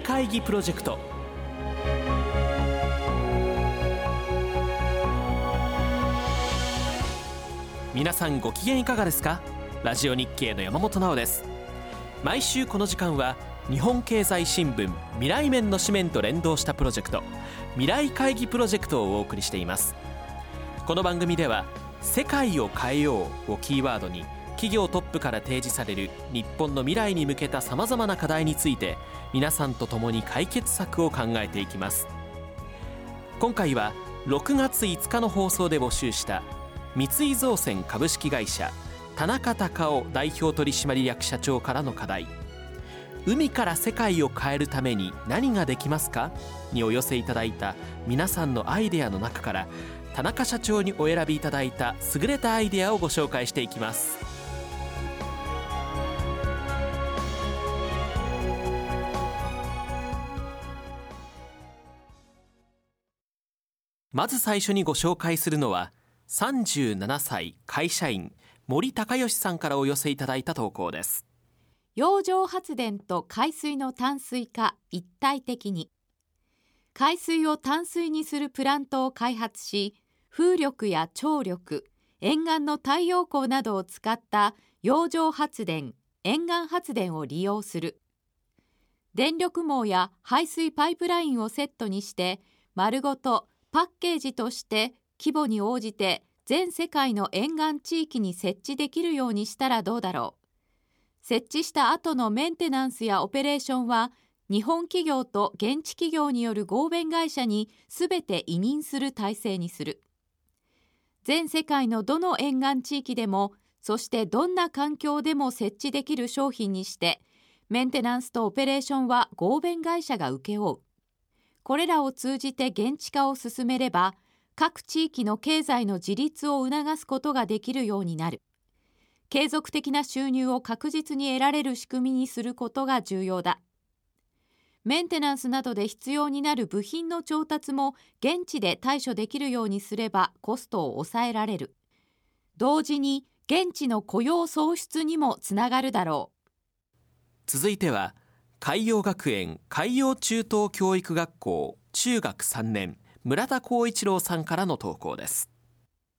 会議プロジェクト。皆さんご機嫌いかがですか？ラジオ日経の山本直です。毎週この時間は日本経済新聞未来面の紙面と連動したプロジェクト未来会議プロジェクトをお送りしています。この番組では世界を変えようをキーワードに企業トップから提示される日本の未来に向けたさまざまな課題について皆さんと共に解決策を考えていきます。今回は6月5日の放送で募集した三井造船株式会社田中隆夫代表取締役社長からの課題海から世界を変えるために何ができますかにお寄せいただいた皆さんのアイデアの中から田中社長にお選びいただいた優れたアイデアをご紹介していきますまず最初にご紹介するのは37歳会社員森高義さんからお寄せいただいた投稿です。洋上発電と海水の淡水化一体的に。海水を淡水にするプラントを開発し風力や潮力沿岸の太陽光などを使った洋上発電沿岸発電を利用する。電力網や排水パイプラインをセットにして丸ごとパッケージとして規模に応じて全世界の沿岸地域に設置できるようにしたらどうだろう。設置した後のメンテナンスやオペレーションは日本企業と現地企業による合弁会社にすべて委任する体制にする。全世界のどの沿岸地域でもそしてどんな環境でも設置できる商品にしてメンテナンスとオペレーションは合弁会社が請け負う。これらを通じて現地化を進めれば各地域の経済の自立を促すことができるようになる。継続的な収入を確実に得られる仕組みにすることが重要だ。メンテナンスなどで必要になる部品の調達も現地で対処できるようにすればコストを抑えられる。同時に現地の雇用創出にもつながるだろう。続いては海洋学園海洋中等教育学校中学3年村田光一郎さんからの投稿です。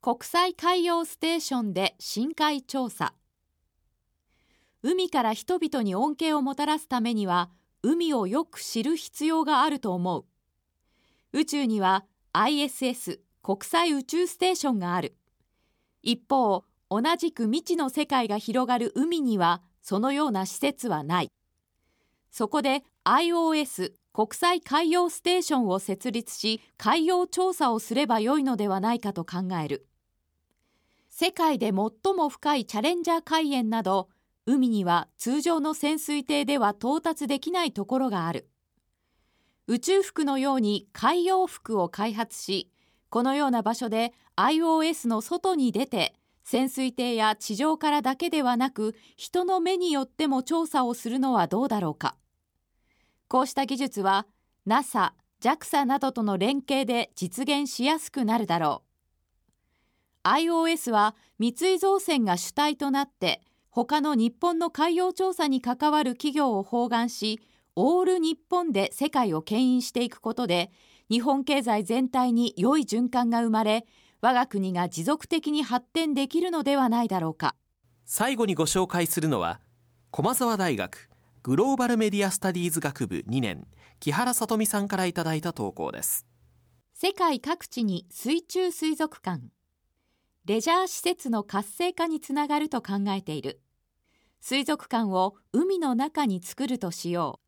国際海洋ステーションで深海調査。海から人々に恩恵をもたらすためには海をよく知る必要があると思う。宇宙には ISS 国際宇宙ステーションがある。一方同じく未知の世界が広がる海にはそのような施設はない。そこで IOS 国際海洋ステーションを設立し海洋調査をすればよいのではないかと考える。世界で最も深いチャレンジャー海塩など海には通常の潜水艇では到達できないところがある。宇宙服のように海洋服を開発しこのような場所で IOS の外に出て潜水艇や地上からだけではなく人の目によっても調査をするのはどうだろうか。こうした技術は NASA、JAXA などとの連携で実現しやすくなるだろう。IOS は三井造船が主体となって他の日本の海洋調査に関わる企業を包含しオール日本で世界を牽引していくことで日本経済全体に良い循環が生まれ我が国が持続的に発展できるのではないだろうか最後にご紹介するのは駒澤大学グローバルメディアスタディーズ学部2年木原さとみさんからいただいた投稿です。世界各地に水中水族館レジャー施設の活性化につながると考えている。水族館を海の中に作るとしよ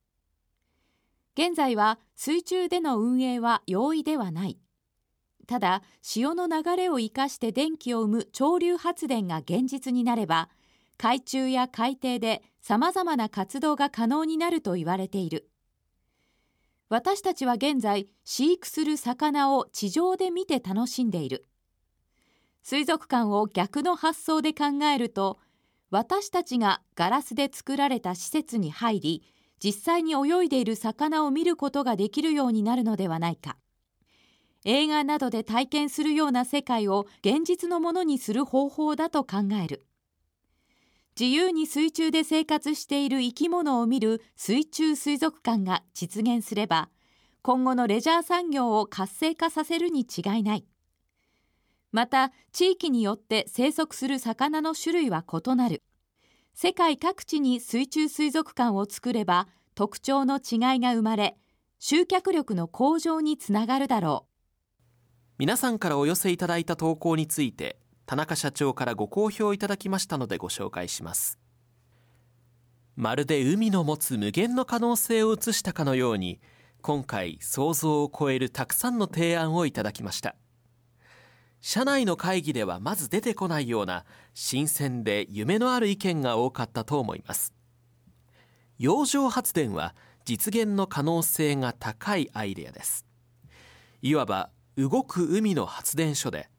う。現在は水中での運営は容易ではない。ただ潮の流れを生かして電気を生む潮流発電が現実になれば海中や海底でさまざまな活動が可能になると言われている。私たちは現在飼育する魚を地上で見て楽しんでいる。水族館を逆の発想で考えると私たちがガラスで作られた施設に入り実際に泳いでいる魚を見ることができるようになるのではないか。映画などで体験するような世界を現実のものにする方法だと考える。自由に水中で生活している生き物を見る水中水族館が実現すれば今後のレジャー産業を活性化させるに違いない。また地域によって生息する魚の種類は異なる。世界各地に水中水族館を作れば特徴の違いが生まれ集客力の向上につながるだろう。皆さんからお寄せいただいた投稿について田中社長からご好評いただきましたのでご紹介します。まるで海の持つ無限の可能性を映したかのように今回想像を超えるたくさんの提案をいただきました。社内の会議ではまず出てこないような新鮮で夢のある意見が多かったと思います。洋上発電は実現の可能性が高いアイデアです。いわば動く海の発電所で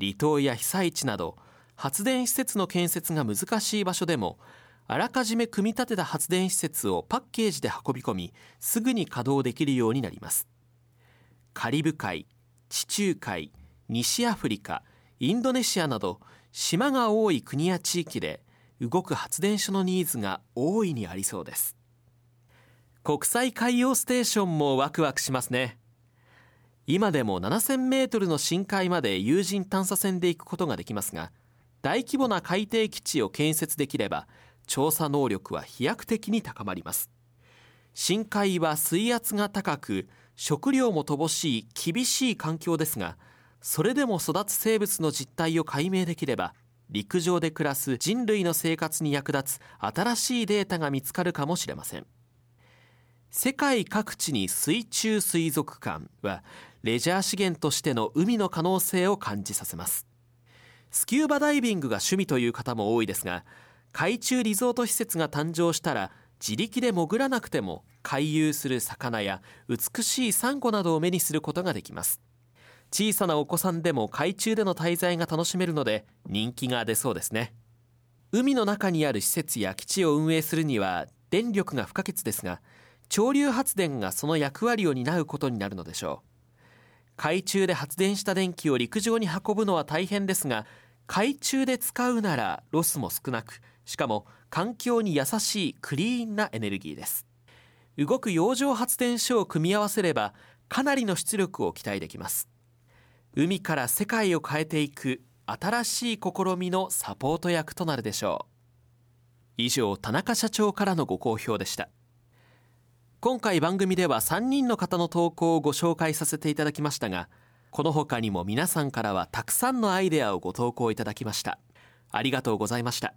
離島や被災地など発電施設の建設が難しい場所でもあらかじめ組み立てた発電施設をパッケージで運び込みすぐに稼働できるようになります。カリブ海地中海西アフリカインドネシアなど島が多い国や地域で動く発電所のニーズが大いにありそうです。国際海洋ステーションもワクワクしますね。今でも7000メートルの深海まで有人探査船で行くことができますが大規模な海底基地を建設できれば調査能力は飛躍的に高まります。深海は水圧が高く食料も乏しい厳しい環境ですがそれでも育つ生物の実態を解明できれば陸上で暮らす人類の生活に役立つ新しいデータが見つかるかもしれません。世界各地に水中水族館はレジャー資源としての海の可能性を感じさせます。スキューバダイビングが趣味という方も多いですが海中リゾート施設が誕生したら自力で潜らなくても回遊する魚や美しいサンゴなどを目にすることができます。小さなお子さんでも海中での滞在が楽しめるので人気が出そうですね。海の中にある施設や基地を運営するには電力が不可欠ですが潮流発電がその役割を担うことになるのでしょう。海中で発電した電気を陸上に運ぶのは大変ですが海中で使うならロスも少なくしかも環境に優しいクリーンなエネルギーです。動く洋上発電所を組み合わせればかなりの出力を期待できます。海から世界を変えていく新しい試みのサポート役となるでしょう。以上田中社長からのご好評でした。今回番組では3人の方の投稿をご紹介させていただきましたがこの他にも皆さんからはたくさんのアイデアをご投稿いただきました。ありがとうございました。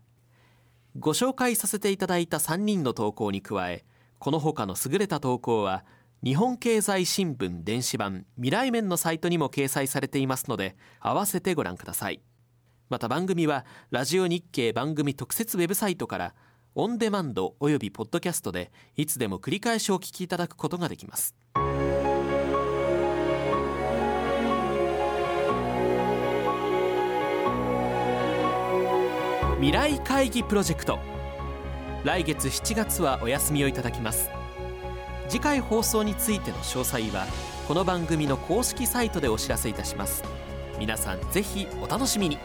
ご紹介させていただいた3人の投稿に加えこの他の優れた投稿は日本経済新聞電子版未来面のサイトにも掲載されていますので合わせてご覧ください。また番組はラジオ日経番組特設ウェブサイトからオンデマンドおよびポッドキャストでいつでも繰り返しお聞きいただくことができます。未来会議プロジェクト。来月7月はお休みをいただきます。次回放送についての詳細はこの番組の公式サイトでお知らせいたします。皆さんぜひお楽しみに。